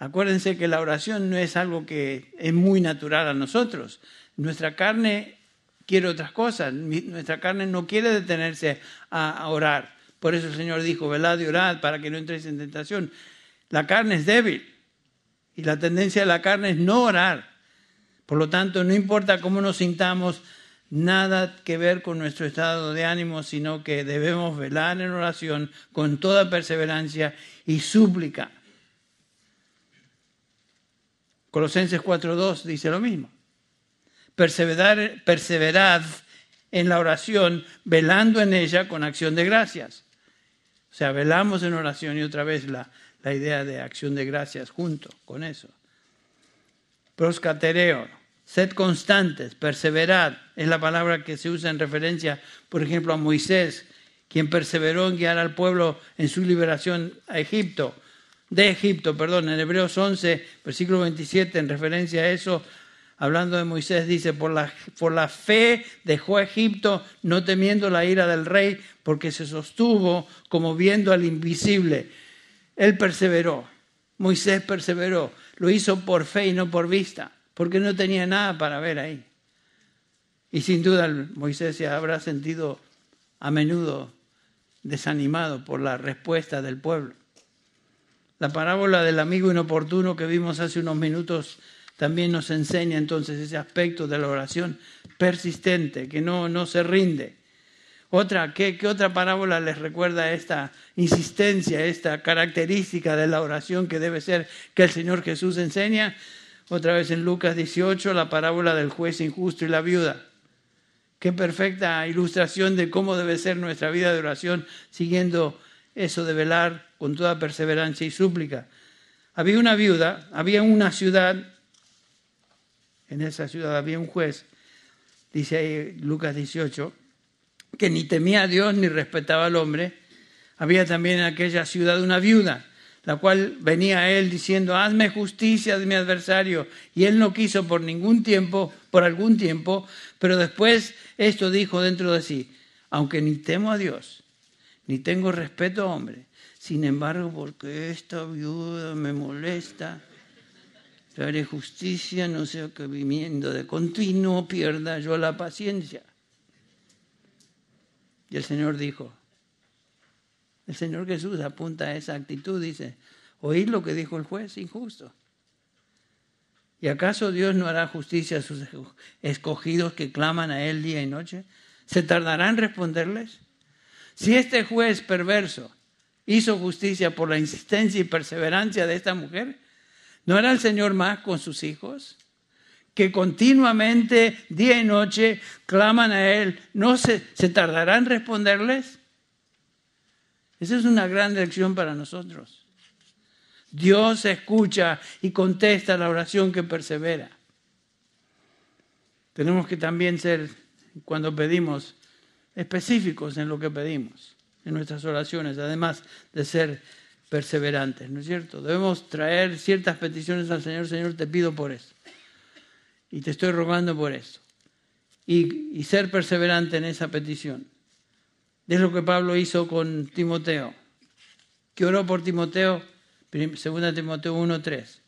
Acuérdense que la oración no es algo que es muy natural a nosotros. Nuestra carne quiere otras cosas. Nuestra carne no quiere detenerse a orar. Por eso el Señor dijo, velad y orad para que no entréis en tentación. La carne es débil y la tendencia de la carne es no orar. Por lo tanto, no importa cómo nos sintamos, nada que ver con nuestro estado de ánimo, sino que debemos velar en oración con toda perseverancia y súplica Colosenses 4.2 dice lo mismo. Perseverad en la oración, velando en ella con acción de gracias. Sea, velamos en oración y otra vez la, la idea de acción de gracias junto con eso. Proscatereo, sed constantes, perseverad, es la palabra que se usa en referencia, por ejemplo, a Moisés, quien perseveró en guiar al pueblo en su liberación a Egipto de Egipto, perdón, en Hebreos 11, versículo 27, en referencia a eso, hablando de Moisés, dice, por la, por la fe dejó Egipto, no temiendo la ira del rey, porque se sostuvo como viendo al invisible. Él perseveró, Moisés perseveró, lo hizo por fe y no por vista, porque no tenía nada para ver ahí. Y sin duda Moisés se habrá sentido a menudo desanimado por la respuesta del pueblo. La parábola del amigo inoportuno que vimos hace unos minutos también nos enseña entonces ese aspecto de la oración persistente, que no, no se rinde. Otra, ¿qué, ¿qué, otra parábola les recuerda esta insistencia, esta característica de la oración que debe ser que el Señor Jesús enseña? Otra vez en Lucas 18, la parábola del juez injusto y la viuda. Qué perfecta ilustración de cómo debe ser nuestra vida de oración siguiendo eso de velar con toda perseverancia y súplica. Había una viuda, había una ciudad, en esa ciudad había un juez, dice ahí Lucas 18, que ni temía a Dios ni respetaba al hombre. Había también en aquella ciudad una viuda, la cual venía a él diciendo, hazme justicia de mi adversario. Y él no quiso por ningún tiempo, por algún tiempo, pero después esto dijo dentro de sí, aunque ni temo a Dios, ni tengo respeto a hombre. Sin embargo, porque esta viuda me molesta, haré justicia, no sea que viniendo de continuo pierda yo la paciencia. Y el Señor dijo, el Señor Jesús apunta a esa actitud, dice, oíd lo que dijo el juez injusto. ¿Y acaso Dios no hará justicia a sus escogidos que claman a Él día y noche? ¿Se tardará en responderles? Si este juez perverso hizo justicia por la insistencia y perseverancia de esta mujer, ¿no era el Señor más con sus hijos? Que continuamente, día y noche, claman a Él, ¿no se, se tardará en responderles? Esa es una gran lección para nosotros. Dios escucha y contesta la oración que persevera. Tenemos que también ser, cuando pedimos, específicos en lo que pedimos, en nuestras oraciones, además de ser perseverantes, ¿no es cierto? Debemos traer ciertas peticiones al Señor, Señor, te pido por esto. Y te estoy rogando por esto. Y, y ser perseverante en esa petición. Es lo que Pablo hizo con Timoteo, que oró por Timoteo, 2 Timoteo 1.3.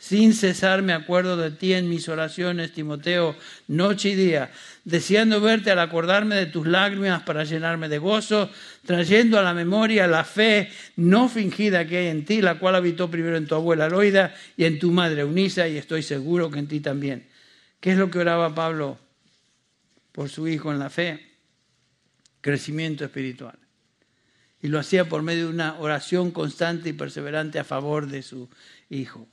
Sin cesar me acuerdo de ti en mis oraciones, Timoteo, noche y día, deseando verte al acordarme de tus lágrimas para llenarme de gozo, trayendo a la memoria la fe no fingida que hay en ti, la cual habitó primero en tu abuela Loida y en tu madre Eunisa, y estoy seguro que en ti también. ¿Qué es lo que oraba Pablo por su hijo en la fe? Crecimiento espiritual. Y lo hacía por medio de una oración constante y perseverante a favor de su hijo.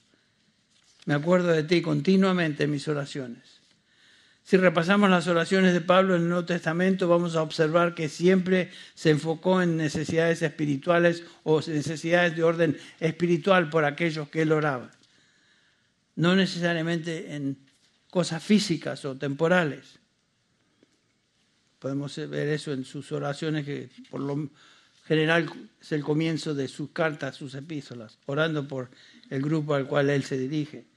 Me acuerdo de ti continuamente en mis oraciones. Si repasamos las oraciones de Pablo en el Nuevo Testamento, vamos a observar que siempre se enfocó en necesidades espirituales o necesidades de orden espiritual por aquellos que él oraba. No necesariamente en cosas físicas o temporales. Podemos ver eso en sus oraciones, que por lo general es el comienzo de sus cartas, sus epístolas, orando por el grupo al cual él se dirige.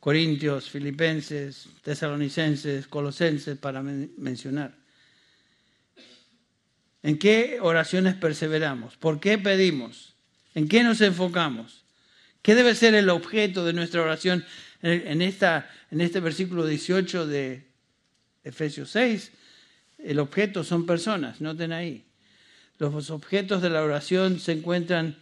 Corintios, Filipenses, Tesalonicenses, Colosenses, para mencionar. ¿En qué oraciones perseveramos? ¿Por qué pedimos? ¿En qué nos enfocamos? ¿Qué debe ser el objeto de nuestra oración en, en este versículo 18 de Efesios 6? El objeto son personas, noten ahí. Los objetos de la oración se encuentran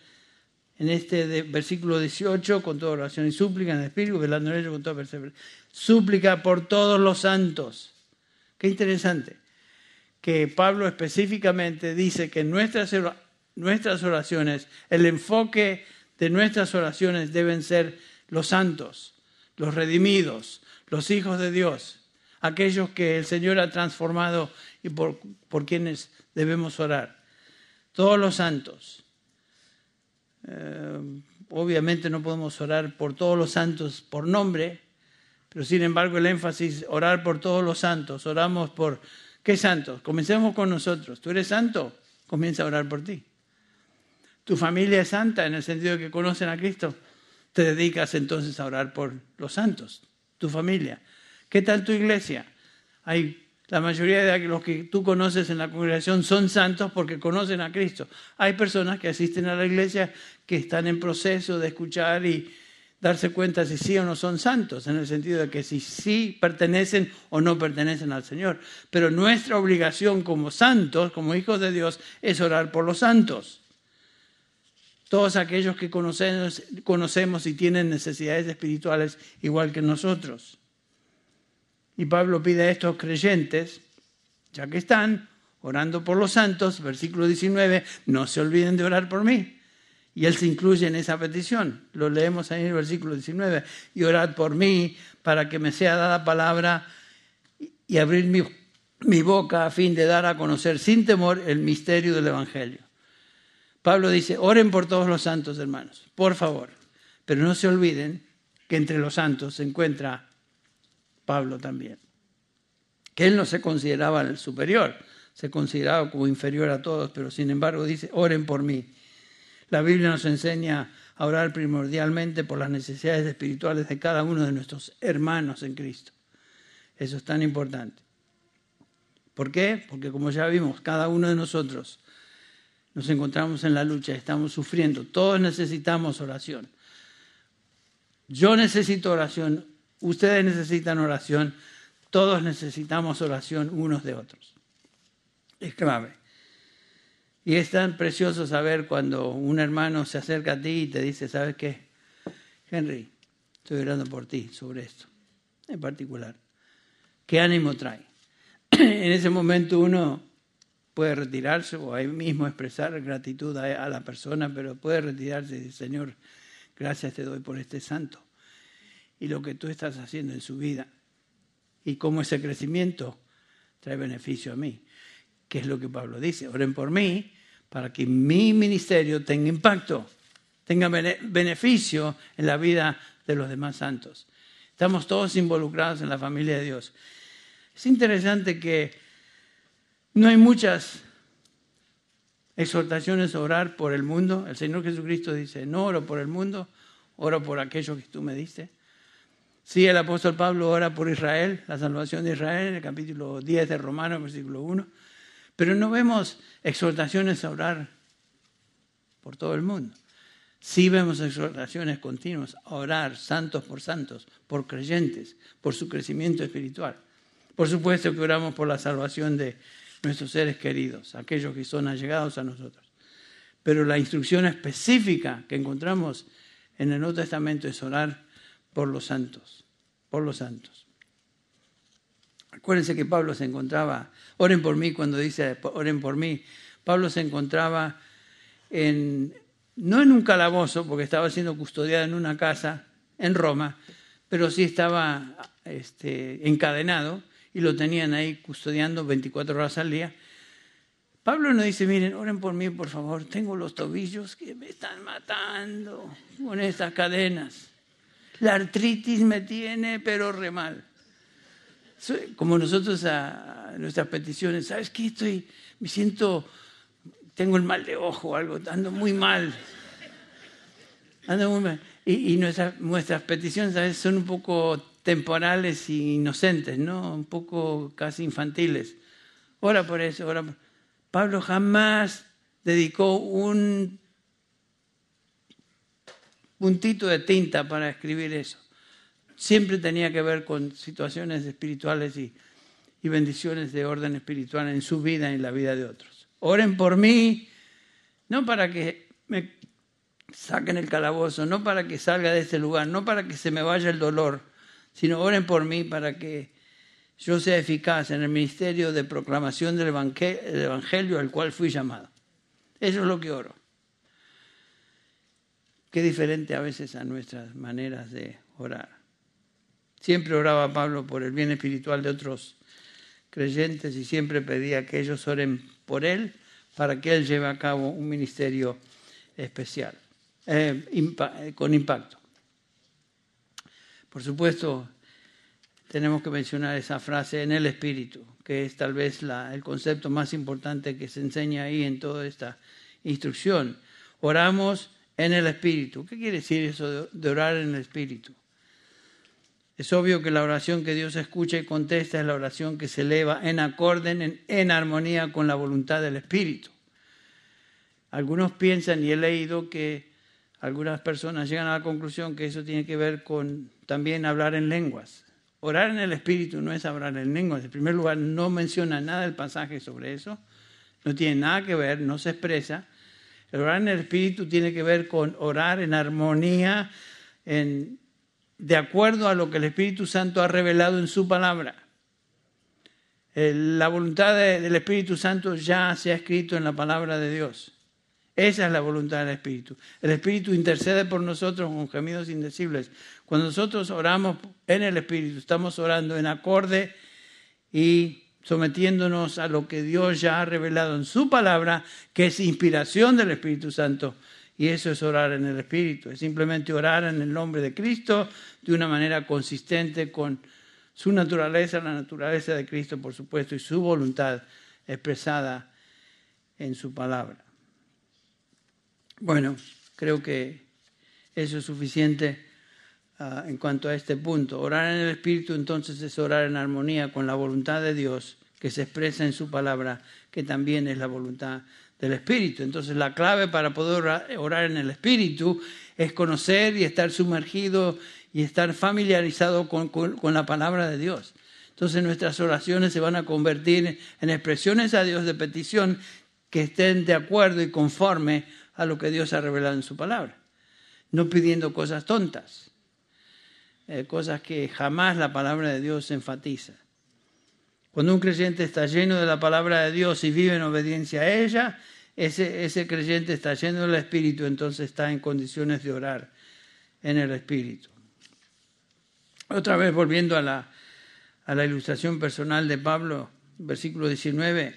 en este versículo 18, con toda oración y súplica en el Espíritu, velando en ello con toda perseverancia. Súplica por todos los santos. Qué interesante que Pablo específicamente dice que nuestras, nuestras oraciones, el enfoque de nuestras oraciones deben ser los santos, los redimidos, los hijos de Dios, aquellos que el Señor ha transformado y por, por quienes debemos orar. Todos los santos. Eh, obviamente no podemos orar por todos los santos por nombre, pero sin embargo el énfasis, orar por todos los santos. Oramos por, ¿qué santos? Comencemos con nosotros. ¿Tú eres santo? Comienza a orar por ti. ¿Tu familia es santa en el sentido de que conocen a Cristo? Te dedicas entonces a orar por los santos, tu familia. ¿Qué tal tu iglesia? Hay la mayoría de los que tú conoces en la congregación son santos porque conocen a Cristo. Hay personas que asisten a la iglesia que están en proceso de escuchar y darse cuenta si sí o no son santos, en el sentido de que si sí pertenecen o no pertenecen al Señor. Pero nuestra obligación como santos, como hijos de Dios, es orar por los santos. Todos aquellos que conocemos, conocemos y tienen necesidades espirituales igual que nosotros. Y Pablo pide a estos creyentes, ya que están orando por los santos, versículo 19, no se olviden de orar por mí. Y él se incluye en esa petición. Lo leemos ahí en el versículo 19. Y orad por mí para que me sea dada palabra y abrir mi, mi boca a fin de dar a conocer sin temor el misterio del Evangelio. Pablo dice, oren por todos los santos hermanos, por favor. Pero no se olviden que entre los santos se encuentra Pablo también. Que él no se consideraba el superior, se consideraba como inferior a todos, pero sin embargo dice, oren por mí. La Biblia nos enseña a orar primordialmente por las necesidades espirituales de cada uno de nuestros hermanos en Cristo. Eso es tan importante. ¿Por qué? Porque como ya vimos, cada uno de nosotros nos encontramos en la lucha, estamos sufriendo, todos necesitamos oración. Yo necesito oración, Ustedes necesitan oración, todos necesitamos oración unos de otros. Es clave. Y es tan precioso saber cuando un hermano se acerca a ti y te dice, ¿sabes qué? Henry, estoy orando por ti sobre esto, en particular. ¿Qué ánimo trae? [CLEARS THROAT] en ese momento uno puede retirarse o ahí mismo expresar gratitud a, la persona, pero puede retirarse y decir, Señor, gracias te doy por este santo y lo que tú estás haciendo en su vida y cómo ese crecimiento trae beneficio a mí. ¿Qué es lo que Pablo dice? Oren por mí para que mi ministerio tenga impacto, tenga beneficio en la vida de los demás santos. Estamos todos involucrados en la familia de Dios. Es interesante que no hay muchas exhortaciones a orar por el mundo. El Señor Jesucristo dice, no oro por el mundo, oro por aquello que tú me diste. Sí, el apóstol Pablo ora por Israel, la salvación de Israel, en el capítulo 10 de Romanos, versículo 1. Pero no vemos exhortaciones a orar por todo el mundo. Sí vemos exhortaciones continuas a orar santos por santos, por creyentes, por su crecimiento espiritual. Por supuesto que oramos por la salvación de nuestros seres queridos, aquellos que son allegados a nosotros. Pero la instrucción específica que encontramos en el Nuevo Testamento es orar por los santos, por los santos. Acuérdense que Pablo se encontraba, oren por mí cuando dice oren por mí, Pablo se encontraba en, no en un calabozo, porque estaba siendo custodiado en una casa en Roma, pero sí estaba este, encadenado y lo tenían ahí custodiando 24 horas al día. Pablo nos dice, miren, oren por mí, por favor, tengo los tobillos que me están matando con estas cadenas. La artritis me tiene, pero re mal. Como nosotros a nuestras peticiones, ¿sabes qué? Estoy, me siento tengo el mal de ojo, algo, ando muy mal. Ando muy mal. Y, nuestras, nuestras peticiones a veces son un poco temporales e inocentes, ¿no? Un poco casi infantiles. Ora por eso, ora por... Pablo jamás dedicó un puntito de tinta para escribir eso. Siempre tenía que ver con situaciones espirituales y, bendiciones de orden espiritual en su vida y en la vida de otros. Oren por mí, no para que me saquen el calabozo, no para que salga de este lugar, no para que se me vaya el dolor, sino oren por mí para que yo sea eficaz en el ministerio de proclamación del Evangelio al cual fui llamado. Eso es lo que oro. Qué diferente a veces a nuestras maneras de orar. Siempre oraba Pablo por el bien espiritual de otros creyentes y siempre pedía que ellos oren por él para que él lleve a cabo un ministerio especial, eh, eh, con impacto. Por supuesto, tenemos que mencionar esa frase en el espíritu, que es tal vez el concepto más importante que se enseña ahí en toda esta instrucción. Oramos en el espíritu. ¿Qué quiere decir eso de orar en el espíritu? Es obvio que la oración que Dios escucha y contesta es la oración que se eleva en acorde, en, armonía con la voluntad del Espíritu. Algunos piensan, y he leído que algunas personas llegan a la conclusión que eso tiene que ver con también hablar en lenguas. Orar en el Espíritu no es hablar en lenguas. En primer lugar, no menciona nada el pasaje sobre eso. No tiene nada que ver, no se expresa. El orar en el Espíritu tiene que ver con orar en armonía, en de acuerdo a lo que el Espíritu Santo ha revelado en su palabra. La voluntad del Espíritu Santo ya se ha escrito en la palabra de Dios. Esa es la voluntad del Espíritu. El Espíritu intercede por nosotros con gemidos indecibles. Cuando nosotros oramos en el Espíritu, estamos orando en acorde y sometiéndonos a lo que Dios ya ha revelado en su palabra, que es inspiración del Espíritu Santo y eso es orar en el Espíritu, es simplemente orar en el nombre de Cristo de una manera consistente con su naturaleza, la naturaleza de Cristo, por supuesto, y su voluntad expresada en su palabra. Bueno, creo que eso es suficiente ah, en cuanto a este punto. Orar en el Espíritu entonces es orar en armonía con la voluntad de Dios que se expresa en su palabra, que también es la voluntad del Espíritu. Entonces la clave para poder orar en el Espíritu es conocer y estar sumergido y estar familiarizado con, la palabra de Dios. Entonces nuestras oraciones se van a convertir en expresiones a Dios de petición que estén de acuerdo y conforme a lo que Dios ha revelado en su palabra. No pidiendo cosas tontas, eh, cosas que jamás la palabra de Dios enfatiza. Cuando un creyente está lleno de la palabra de Dios y vive en obediencia a ella, ese, ese creyente está lleno del Espíritu, entonces está en condiciones de orar en el Espíritu. Otra vez volviendo a la, a la ilustración personal de Pablo, versículo 19,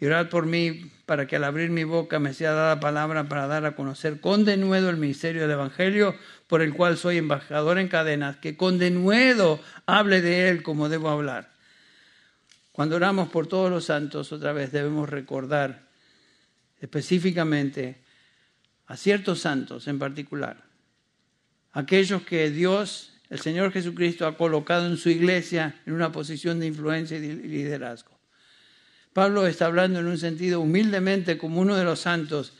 y orad por mí para que al abrir mi boca me sea dada palabra para dar a conocer con denuedo el ministerio del Evangelio por el cual soy embajador en cadenas, que con denuedo hable de él como debo hablar cuando oramos por todos los santos, otra vez debemos recordar específicamente a ciertos santos en particular, aquellos que Dios, el Señor Jesucristo, ha colocado en su iglesia en una posición de influencia y liderazgo. Pablo está hablando en un sentido humildemente como uno de los santos,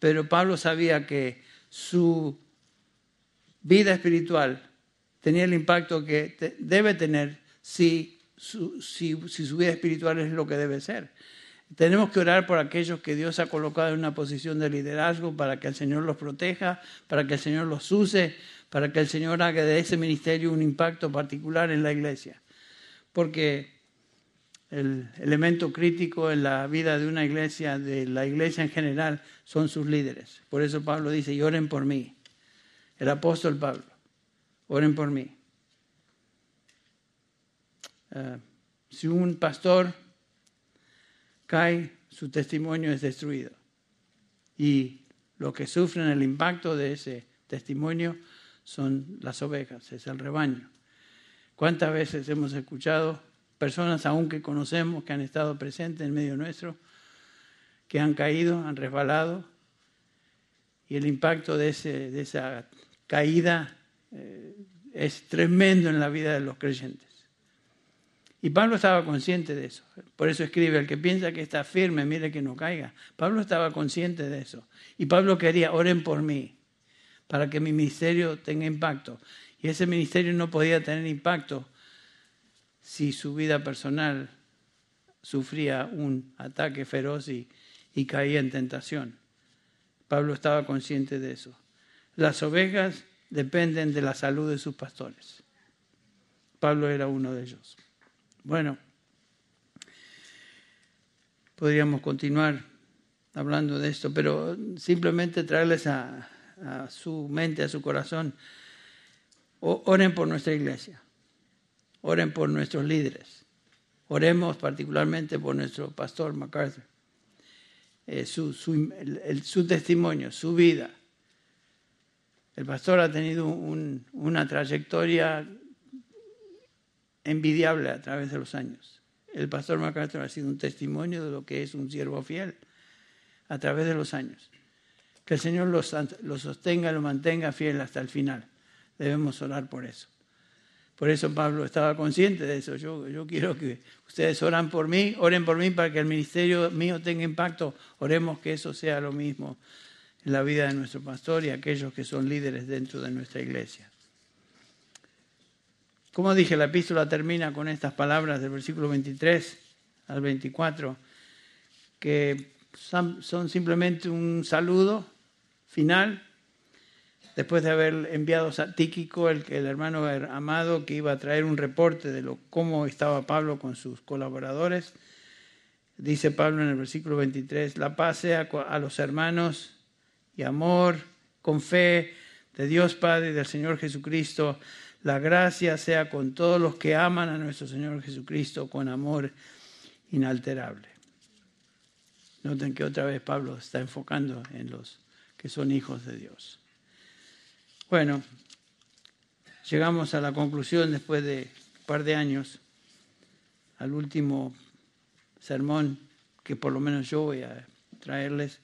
pero Pablo sabía que su vida espiritual tenía el impacto que debe tener si su, si, su vida espiritual es lo que debe ser. Tenemos que orar por aquellos que Dios ha colocado en una posición de liderazgo para que el Señor los proteja, para que el Señor los use, para que el Señor haga de ese ministerio un impacto particular en la iglesia. Porque el elemento crítico en la vida de una iglesia, de la iglesia en general, son sus líderes. Por eso Pablo dice, y oren por mí. El apóstol Pablo, oren por mí. Eh, si un pastor cae, su testimonio es destruido. Y lo que sufren el impacto de ese testimonio son las ovejas, es el rebaño. ¿Cuántas veces hemos escuchado personas aún que conocemos, que han estado presentes en medio nuestro, que han caído, han resbalado, y el impacto de, ese, de esa caída eh, es tremendo en la vida de los creyentes. Y Pablo estaba consciente de eso. Por eso escribe, el que piensa que está firme, mire que no caiga. Pablo estaba consciente de eso. Y Pablo quería, oren por mí, para que mi ministerio tenga impacto. Y ese ministerio no podía tener impacto si su vida personal sufría un ataque feroz y, caía en tentación. Pablo estaba consciente de eso. Las ovejas dependen de la salud de sus pastores. Pablo era uno de ellos. Bueno, podríamos continuar hablando de esto, pero simplemente traerles a, su mente, a su corazón, oren por nuestra iglesia. Oren por nuestros líderes. Oremos particularmente por nuestro pastor MacArthur. Eh, su, su, testimonio, su vida. El pastor ha tenido una trayectoria envidiable a través de los años. El pastor MacArthur ha sido un testimonio de lo que es un siervo fiel a través de los años. Que el Señor lo, lo sostenga, lo mantenga fiel hasta el final. Debemos orar por eso. Por eso Pablo estaba consciente de eso. Yo, yo quiero que ustedes oran por mí, oren por mí para que el ministerio mío tenga impacto. Oremos que eso sea lo mismo en la vida de nuestro pastor y aquellos que son líderes dentro de nuestra iglesia. Como dije, la epístola termina con estas palabras del versículo 23 al 24, que son simplemente un saludo final después de haber enviado a Tíquico, el, hermano amado, que iba a traer un reporte de lo, cómo estaba Pablo con sus colaboradores, dice Pablo en el versículo 23, la paz sea a los hermanos y amor, con fe de Dios Padre y del Señor Jesucristo, la gracia sea con todos los que aman a nuestro Señor Jesucristo con amor inalterable. Noten que otra vez Pablo está enfocando en los que son hijos de Dios. Bueno, llegamos a la conclusión después de un par de años, al último sermón que por lo menos yo voy a traerles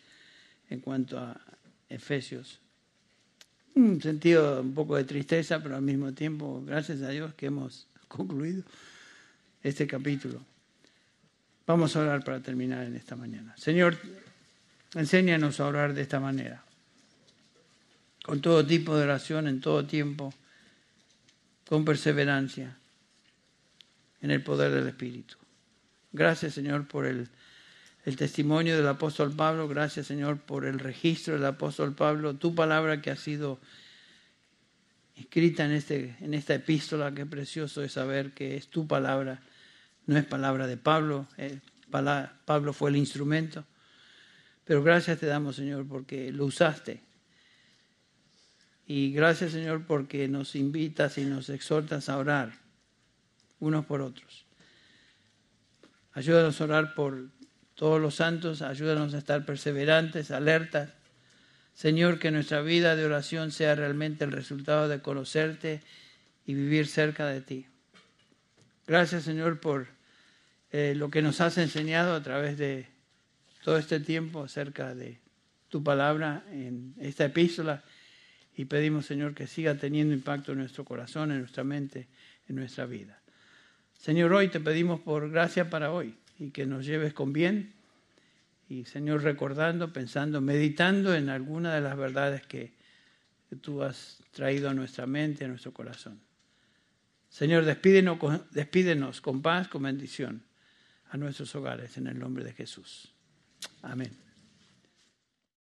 en cuanto a Efesios. Un sentido un poco de tristeza, pero al mismo tiempo, gracias a Dios que hemos [LAUGHS] concluido este capítulo. Vamos a orar para terminar en esta mañana. Señor, enséñanos a orar de esta manera con todo tipo de oración, en todo tiempo, con perseverancia, en el poder del Espíritu. Gracias, Señor, por el, testimonio del apóstol Pablo. Gracias, Señor, por el registro del apóstol Pablo. Tu palabra que ha sido escrita en, este, en esta epístola. Qué precioso es saber que es tu palabra. No es palabra de Pablo. Pablo fue el instrumento. Pero gracias te damos, Señor, porque lo usaste y gracias Señor porque nos invitas y nos exhortas a orar unos por otros. Ayúdanos a orar por todos los santos, ayúdanos a estar perseverantes, alertas. Señor, que nuestra vida de oración sea realmente el resultado de conocerte y vivir cerca de ti. Gracias Señor por eh, lo que nos has enseñado a través de todo este tiempo acerca de tu palabra en esta epístola y pedimos, Señor, que siga teniendo impacto en nuestro corazón, en nuestra mente, en nuestra vida. Señor, hoy te pedimos por gracia para hoy y que nos lleves con bien y, Señor, recordando, pensando, meditando en alguna de las verdades que tú has traído a nuestra mente, a nuestro corazón. Señor, despídenos, despídenos con paz, con bendición a nuestros hogares en el nombre de Jesús. Amén.